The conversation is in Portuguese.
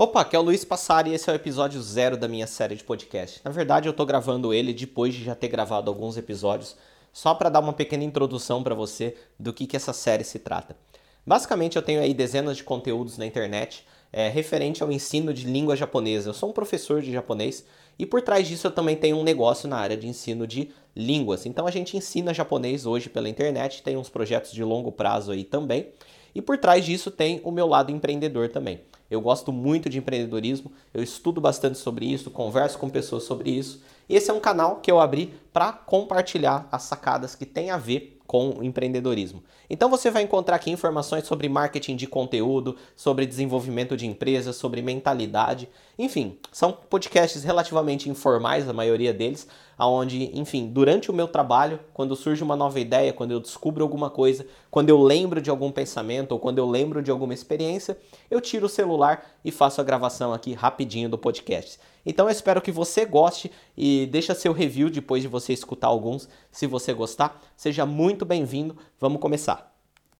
Opa, aqui é o Luiz Passari e esse é o episódio zero da minha série de podcast. Na verdade, eu tô gravando ele depois de já ter gravado alguns episódios, só para dar uma pequena introdução para você do que, que essa série se trata. Basicamente, eu tenho aí dezenas de conteúdos na internet é, referente ao ensino de língua japonesa. Eu sou um professor de japonês e por trás disso eu também tenho um negócio na área de ensino de línguas. Então a gente ensina japonês hoje pela internet, tem uns projetos de longo prazo aí também. E por trás disso tem o meu lado empreendedor também. Eu gosto muito de empreendedorismo, eu estudo bastante sobre isso, converso com pessoas sobre isso. Esse é um canal que eu abri para compartilhar as sacadas que tem a ver com empreendedorismo. Então você vai encontrar aqui informações sobre marketing de conteúdo, sobre desenvolvimento de empresas, sobre mentalidade, enfim, são podcasts relativamente informais, a maioria deles, aonde, enfim, durante o meu trabalho, quando surge uma nova ideia, quando eu descubro alguma coisa, quando eu lembro de algum pensamento ou quando eu lembro de alguma experiência, eu tiro o celular e faço a gravação aqui rapidinho do podcast. Então eu espero que você goste e deixa seu review depois de você escutar alguns, se você gostar. Seja muito bem-vindo. Vamos começar.